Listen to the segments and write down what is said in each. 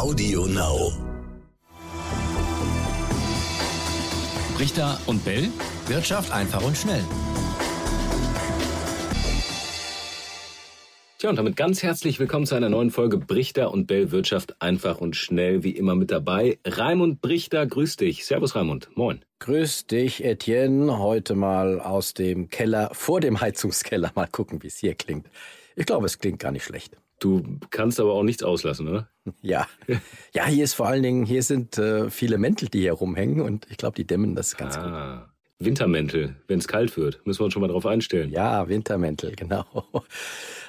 Audio Now. Richter und Bell. Wirtschaft einfach und schnell. Tja, und damit ganz herzlich willkommen zu einer neuen Folge Brichter und Bell Wirtschaft einfach und schnell, wie immer mit dabei. Raimund Brichter, grüß dich. Servus Raimund, moin. Grüß dich, Etienne. Heute mal aus dem Keller, vor dem Heizungskeller. Mal gucken, wie es hier klingt. Ich glaube, es klingt gar nicht schlecht. Du kannst aber auch nichts auslassen, oder? Ja. Ja, hier ist vor allen Dingen, hier sind äh, viele Mäntel, die hier rumhängen und ich glaube, die dämmen das ganz ah. gut. Wintermäntel, wenn es kalt wird. Müssen wir uns schon mal drauf einstellen. Ja, Wintermäntel, genau.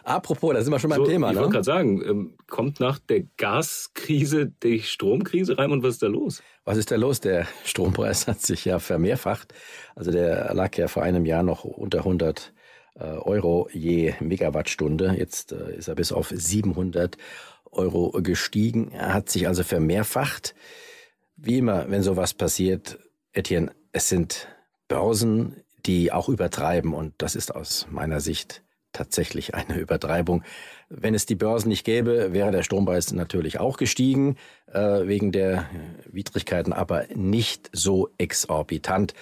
Apropos, da sind wir schon beim so, Thema. Ich ne? wollte gerade sagen, ähm, kommt nach der Gaskrise die Stromkrise rein und was ist da los? Was ist da los? Der Strompreis hat sich ja vermehrfacht. Also der lag ja vor einem Jahr noch unter 100 äh, Euro je Megawattstunde. Jetzt äh, ist er bis auf 700 Euro gestiegen. Er hat sich also vermehrfacht. Wie immer, wenn sowas passiert, Etienne, es sind Börsen, die auch übertreiben und das ist aus meiner Sicht tatsächlich eine Übertreibung. Wenn es die Börsen nicht gäbe, wäre der Strompreis natürlich auch gestiegen, äh, wegen der Widrigkeiten, aber nicht so exorbitant.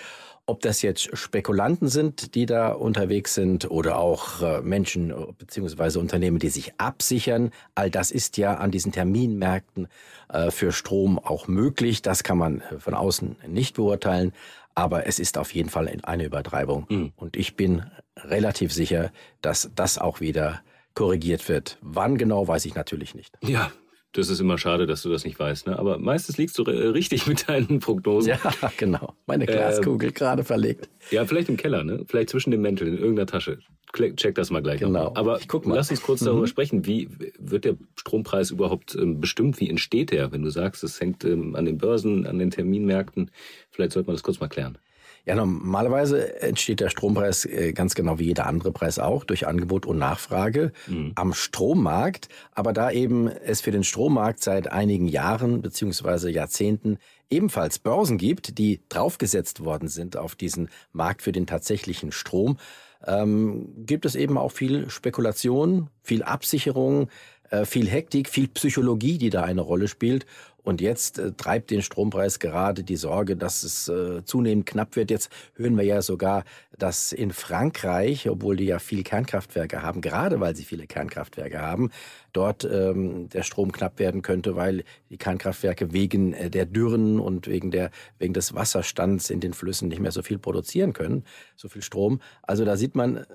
Ob das jetzt Spekulanten sind, die da unterwegs sind oder auch äh, Menschen bzw. Unternehmen, die sich absichern, all das ist ja an diesen Terminmärkten äh, für Strom auch möglich. Das kann man äh, von außen nicht beurteilen, aber es ist auf jeden Fall eine Übertreibung. Mhm. Und ich bin relativ sicher, dass das auch wieder korrigiert wird. Wann genau, weiß ich natürlich nicht. Ja, das ist immer schade, dass du das nicht weißt. Ne? Aber meistens liegst du richtig mit deinen Prognosen. Ja, genau. Meine Glaskugel ähm, gerade verlegt. Ja, vielleicht im Keller, ne? Vielleicht zwischen den Mänteln, in irgendeiner Tasche. Check das mal gleich. Genau. Noch. Aber guck mal. lass uns kurz mhm. darüber sprechen. Wie wird der Strompreis überhaupt ähm, bestimmt? Wie entsteht der? Wenn du sagst, es hängt ähm, an den Börsen, an den Terminmärkten. Vielleicht sollte man das kurz mal klären. Ja, normalerweise entsteht der Strompreis äh, ganz genau wie jeder andere Preis auch durch Angebot und Nachfrage mhm. am Strommarkt. Aber da eben es für den Strommarkt seit einigen Jahren beziehungsweise Jahrzehnten ebenfalls Börsen gibt, die draufgesetzt worden sind auf diesen Markt für den tatsächlichen Strom, ähm, gibt es eben auch viel Spekulation, viel Absicherung, äh, viel Hektik, viel Psychologie, die da eine Rolle spielt. Und jetzt äh, treibt den Strompreis gerade die Sorge, dass es äh, zunehmend knapp wird. Jetzt hören wir ja sogar, dass in Frankreich, obwohl die ja viel Kernkraftwerke haben, gerade weil sie viele Kernkraftwerke haben, dort ähm, der Strom knapp werden könnte, weil die Kernkraftwerke wegen äh, der Dürren und wegen der wegen des Wasserstands in den Flüssen nicht mehr so viel produzieren können, so viel Strom. Also da sieht man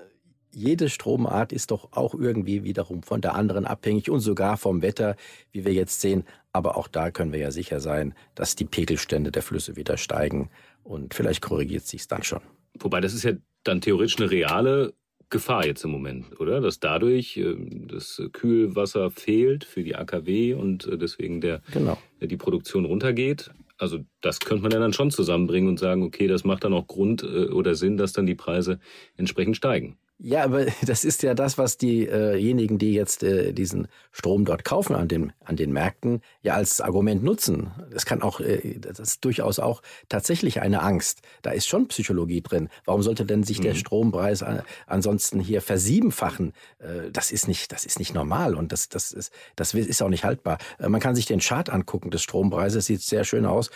jede Stromart ist doch auch irgendwie wiederum von der anderen abhängig und sogar vom Wetter, wie wir jetzt sehen. Aber auch da können wir ja sicher sein, dass die Pegelstände der Flüsse wieder steigen und vielleicht korrigiert sich es dann schon. Wobei das ist ja dann theoretisch eine reale Gefahr jetzt im Moment, oder? Dass dadurch äh, das Kühlwasser fehlt für die AKW und äh, deswegen der, genau. die Produktion runtergeht. Also das könnte man ja dann schon zusammenbringen und sagen, okay, das macht dann auch Grund äh, oder Sinn, dass dann die Preise entsprechend steigen. Ja, aber das ist ja das, was diejenigen, die jetzt äh, diesen Strom dort kaufen an den, an den Märkten, ja als Argument nutzen. Das kann auch, äh, das ist durchaus auch tatsächlich eine Angst. Da ist schon Psychologie drin. Warum sollte denn sich mhm. der Strompreis ansonsten hier versiebenfachen? Äh, das ist nicht, das ist nicht normal und das, das ist, das ist auch nicht haltbar. Man kann sich den Chart angucken des Strompreises, sieht sehr schön aus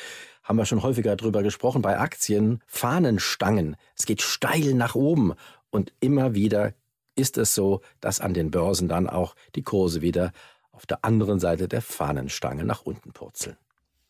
haben wir schon häufiger drüber gesprochen, bei Aktien, Fahnenstangen. Es geht steil nach oben. Und immer wieder ist es so, dass an den Börsen dann auch die Kurse wieder auf der anderen Seite der Fahnenstange nach unten purzeln.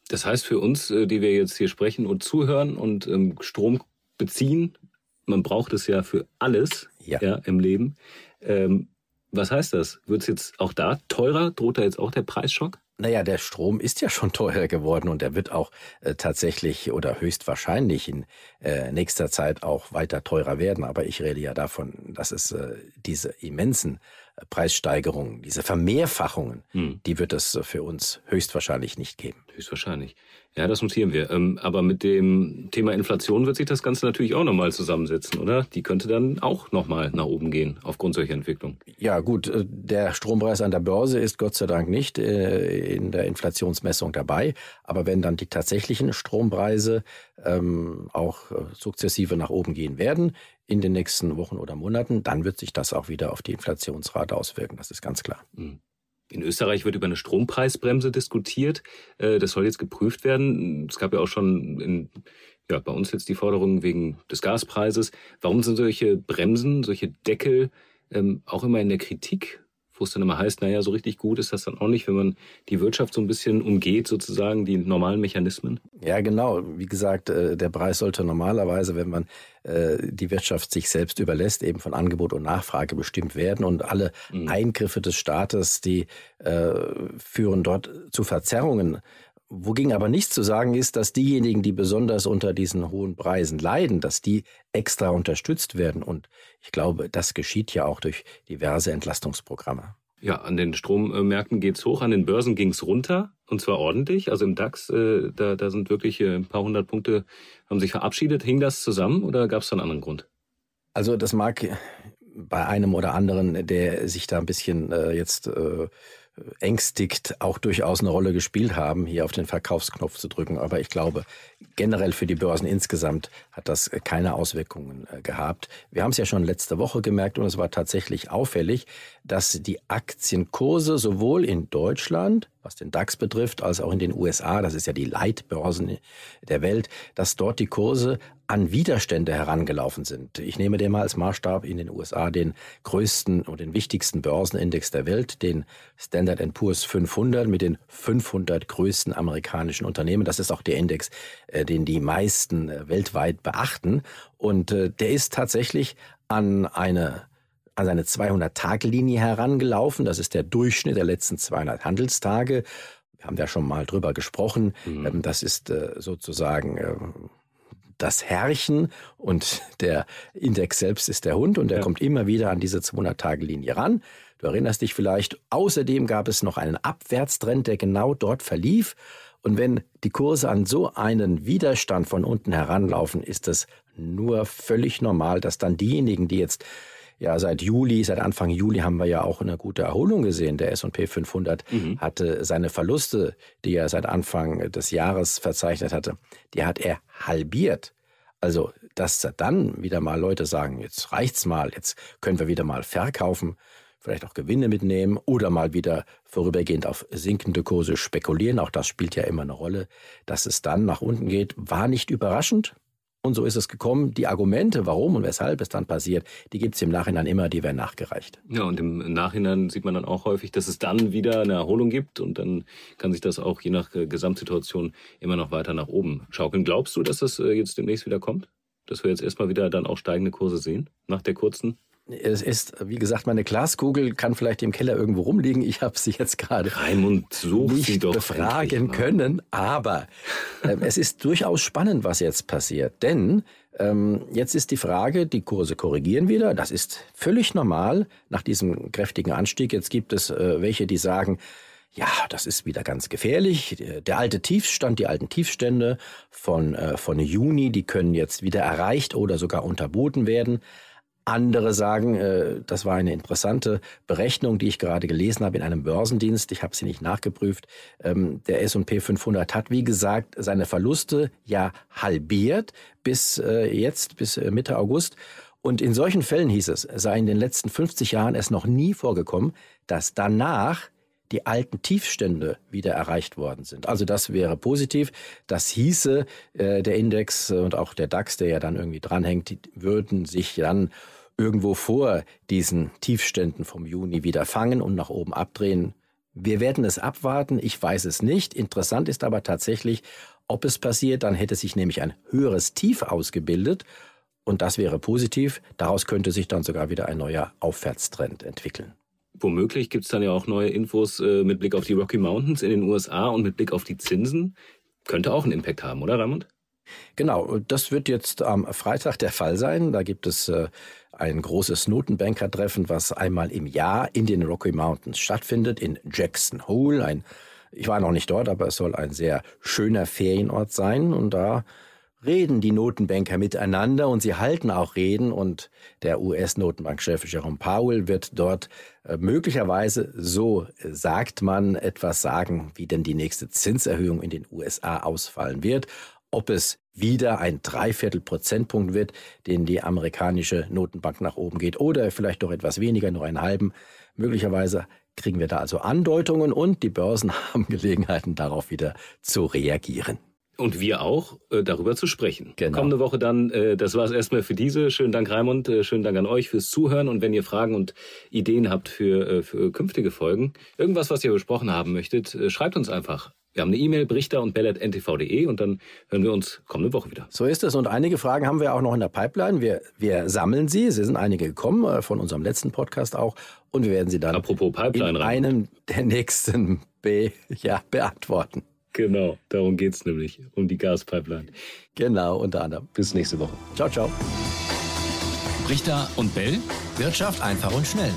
Das heißt für uns, äh, die wir jetzt hier sprechen und zuhören und ähm, Strom beziehen, man braucht es ja für alles ja. ja im Leben. Ähm, was heißt das? Wird es jetzt auch da teurer? Droht da jetzt auch der Preisschock? Naja, der Strom ist ja schon teurer geworden und er wird auch äh, tatsächlich oder höchstwahrscheinlich in äh, nächster Zeit auch weiter teurer werden. Aber ich rede ja davon, dass es äh, diese immensen Preissteigerungen, diese Vermehrfachungen, hm. die wird es für uns höchstwahrscheinlich nicht geben. Höchstwahrscheinlich. Ja, das notieren wir. Ähm, aber mit dem Thema Inflation wird sich das Ganze natürlich auch nochmal zusammensetzen, oder? Die könnte dann auch nochmal nach oben gehen aufgrund solcher Entwicklung. Ja, gut. Äh, der Strompreis an der Börse ist Gott sei Dank nicht äh, in der Inflationsmessung dabei. Aber wenn dann die tatsächlichen Strompreise ähm, auch äh, sukzessive nach oben gehen werden in den nächsten Wochen oder Monaten, dann wird sich das auch wieder auf die Inflationsrate auswirken. Das ist ganz klar. Mhm. In Österreich wird über eine Strompreisbremse diskutiert. Äh, das soll jetzt geprüft werden. Es gab ja auch schon in, ja, bei uns jetzt die Forderung wegen des Gaspreises. Warum sind solche Bremsen, solche Deckel ähm, auch immer in der Kritik? Wo es dann immer heißt, naja, so richtig gut ist das dann auch nicht, wenn man die Wirtschaft so ein bisschen umgeht, sozusagen, die normalen Mechanismen? Ja, genau. Wie gesagt, äh, der Preis sollte normalerweise, wenn man äh, die Wirtschaft sich selbst überlässt, eben von Angebot und Nachfrage bestimmt werden. Und alle mhm. Eingriffe des Staates, die äh, führen dort zu Verzerrungen Wogegen aber nicht zu sagen ist, dass diejenigen, die besonders unter diesen hohen Preisen leiden, dass die extra unterstützt werden. Und ich glaube, das geschieht ja auch durch diverse Entlastungsprogramme. Ja, an den Strommärkten geht's hoch, an den Börsen ging's runter und zwar ordentlich. Also im DAX, äh, da, da sind wirklich äh, ein paar hundert Punkte haben sich verabschiedet. Hing das zusammen oder gab es da einen anderen Grund? Also das mag bei einem oder anderen, der sich da ein bisschen äh, jetzt äh, ängstigt auch durchaus eine Rolle gespielt haben, hier auf den Verkaufsknopf zu drücken. Aber ich glaube, generell für die Börsen insgesamt hat das keine Auswirkungen äh, gehabt. Wir haben es ja schon letzte Woche gemerkt und es war tatsächlich auffällig, dass die Aktienkurse sowohl in Deutschland, was den DAX betrifft, als auch in den USA, das ist ja die Leitbörsen der Welt, dass dort die Kurse an Widerstände herangelaufen sind. Ich nehme dir mal als Maßstab in den USA den größten und den wichtigsten Börsenindex der Welt, den Standard Poor's 500 mit den 500 größten amerikanischen Unternehmen. Das ist auch der Index, äh, den die meisten äh, weltweit beachten. Und äh, der ist tatsächlich an eine an seine 200-Tage-Linie herangelaufen. Das ist der Durchschnitt der letzten 200 Handelstage. Wir haben da schon mal drüber gesprochen. Mhm. Ähm, das ist sozusagen das Herrchen und der Index selbst ist der Hund und der ja. kommt immer wieder an diese 200-Tage-Linie ran. Du erinnerst dich vielleicht, außerdem gab es noch einen Abwärtstrend, der genau dort verlief. Und wenn die Kurse an so einen Widerstand von unten heranlaufen, ist es nur völlig normal, dass dann diejenigen, die jetzt ja seit Juli, seit Anfang Juli haben wir ja auch eine gute Erholung gesehen. Der S&P 500 mhm. hatte seine Verluste, die er seit Anfang des Jahres verzeichnet hatte, die hat er halbiert. Also, dass dann wieder mal Leute sagen, jetzt reicht's mal, jetzt können wir wieder mal verkaufen, vielleicht auch Gewinne mitnehmen oder mal wieder vorübergehend auf sinkende Kurse spekulieren. Auch das spielt ja immer eine Rolle. Dass es dann nach unten geht, war nicht überraschend. Und so ist es gekommen. Die Argumente, warum und weshalb es dann passiert, die gibt es im Nachhinein immer, die werden nachgereicht. Ja, und im Nachhinein sieht man dann auch häufig, dass es dann wieder eine Erholung gibt und dann kann sich das auch je nach Gesamtsituation immer noch weiter nach oben schaukeln. Glaubst du, dass das äh, jetzt demnächst wieder kommt? Dass wir jetzt erstmal wieder dann auch steigende Kurse sehen nach der kurzen es ist, wie gesagt, meine Glaskugel kann vielleicht im Keller irgendwo rumliegen. Ich habe sie jetzt gerade nicht befragen können. Aber äh, es ist durchaus spannend, was jetzt passiert. Denn ähm, jetzt ist die Frage, die Kurse korrigieren wieder. Das ist völlig normal nach diesem kräftigen Anstieg. Jetzt gibt es äh, welche, die sagen, ja, das ist wieder ganz gefährlich. Der alte Tiefstand, die alten Tiefstände von, äh, von Juni, die können jetzt wieder erreicht oder sogar unterboten werden. Andere sagen, äh, das war eine interessante Berechnung, die ich gerade gelesen habe in einem Börsendienst. Ich habe sie nicht nachgeprüft. Ähm, der S&P 500 hat, wie gesagt, seine Verluste ja halbiert bis äh, jetzt, bis äh, Mitte August. Und in solchen Fällen hieß es, sei in den letzten 50 Jahren es noch nie vorgekommen, dass danach die alten Tiefstände wieder erreicht worden sind. Also das wäre positiv. Das hieße, der Index und auch der DAX, der ja dann irgendwie dranhängt, würden sich dann irgendwo vor diesen Tiefständen vom Juni wieder fangen und nach oben abdrehen. Wir werden es abwarten, ich weiß es nicht. Interessant ist aber tatsächlich, ob es passiert, dann hätte sich nämlich ein höheres Tief ausgebildet und das wäre positiv. Daraus könnte sich dann sogar wieder ein neuer Aufwärtstrend entwickeln. Womöglich gibt es dann ja auch neue Infos äh, mit Blick auf die Rocky Mountains in den USA und mit Blick auf die Zinsen. Könnte auch einen Impact haben, oder Raimund? Genau, das wird jetzt am Freitag der Fall sein. Da gibt es äh, ein großes Notenbankertreffen, was einmal im Jahr in den Rocky Mountains stattfindet, in Jackson Hole. Ein, ich war noch nicht dort, aber es soll ein sehr schöner Ferienort sein. Und da reden die Notenbanker miteinander und sie halten auch Reden und der US-Notenbankchef Jerome Powell wird dort äh, möglicherweise, so sagt man, etwas sagen, wie denn die nächste Zinserhöhung in den USA ausfallen wird. Ob es wieder ein Dreiviertel Prozentpunkt wird, den die amerikanische Notenbank nach oben geht, oder vielleicht doch etwas weniger, nur einen halben. Möglicherweise kriegen wir da also Andeutungen und die Börsen haben Gelegenheiten, darauf wieder zu reagieren. Und wir auch, äh, darüber zu sprechen. Genau. Kommende Woche dann, äh, das war es erstmal für diese. Schönen Dank, Raimund. Äh, schönen Dank an euch fürs Zuhören. Und wenn ihr Fragen und Ideen habt für, für künftige Folgen, irgendwas, was ihr besprochen haben möchtet, schreibt uns einfach. Wir haben eine E-Mail, brichter und bellet.ntv.de und dann hören wir uns kommende Woche wieder. So ist es. Und einige Fragen haben wir auch noch in der Pipeline. Wir, wir sammeln sie. Es sind einige gekommen, äh, von unserem letzten Podcast auch. Und wir werden sie dann Apropos Pipeline in einem der nächsten be ja, beantworten. Genau, darum geht es nämlich, um die Gaspipeline. Genau, unter anderem. Bis nächste Woche. Ciao, ciao. Richter und Bell, Wirtschaft einfach und schnell.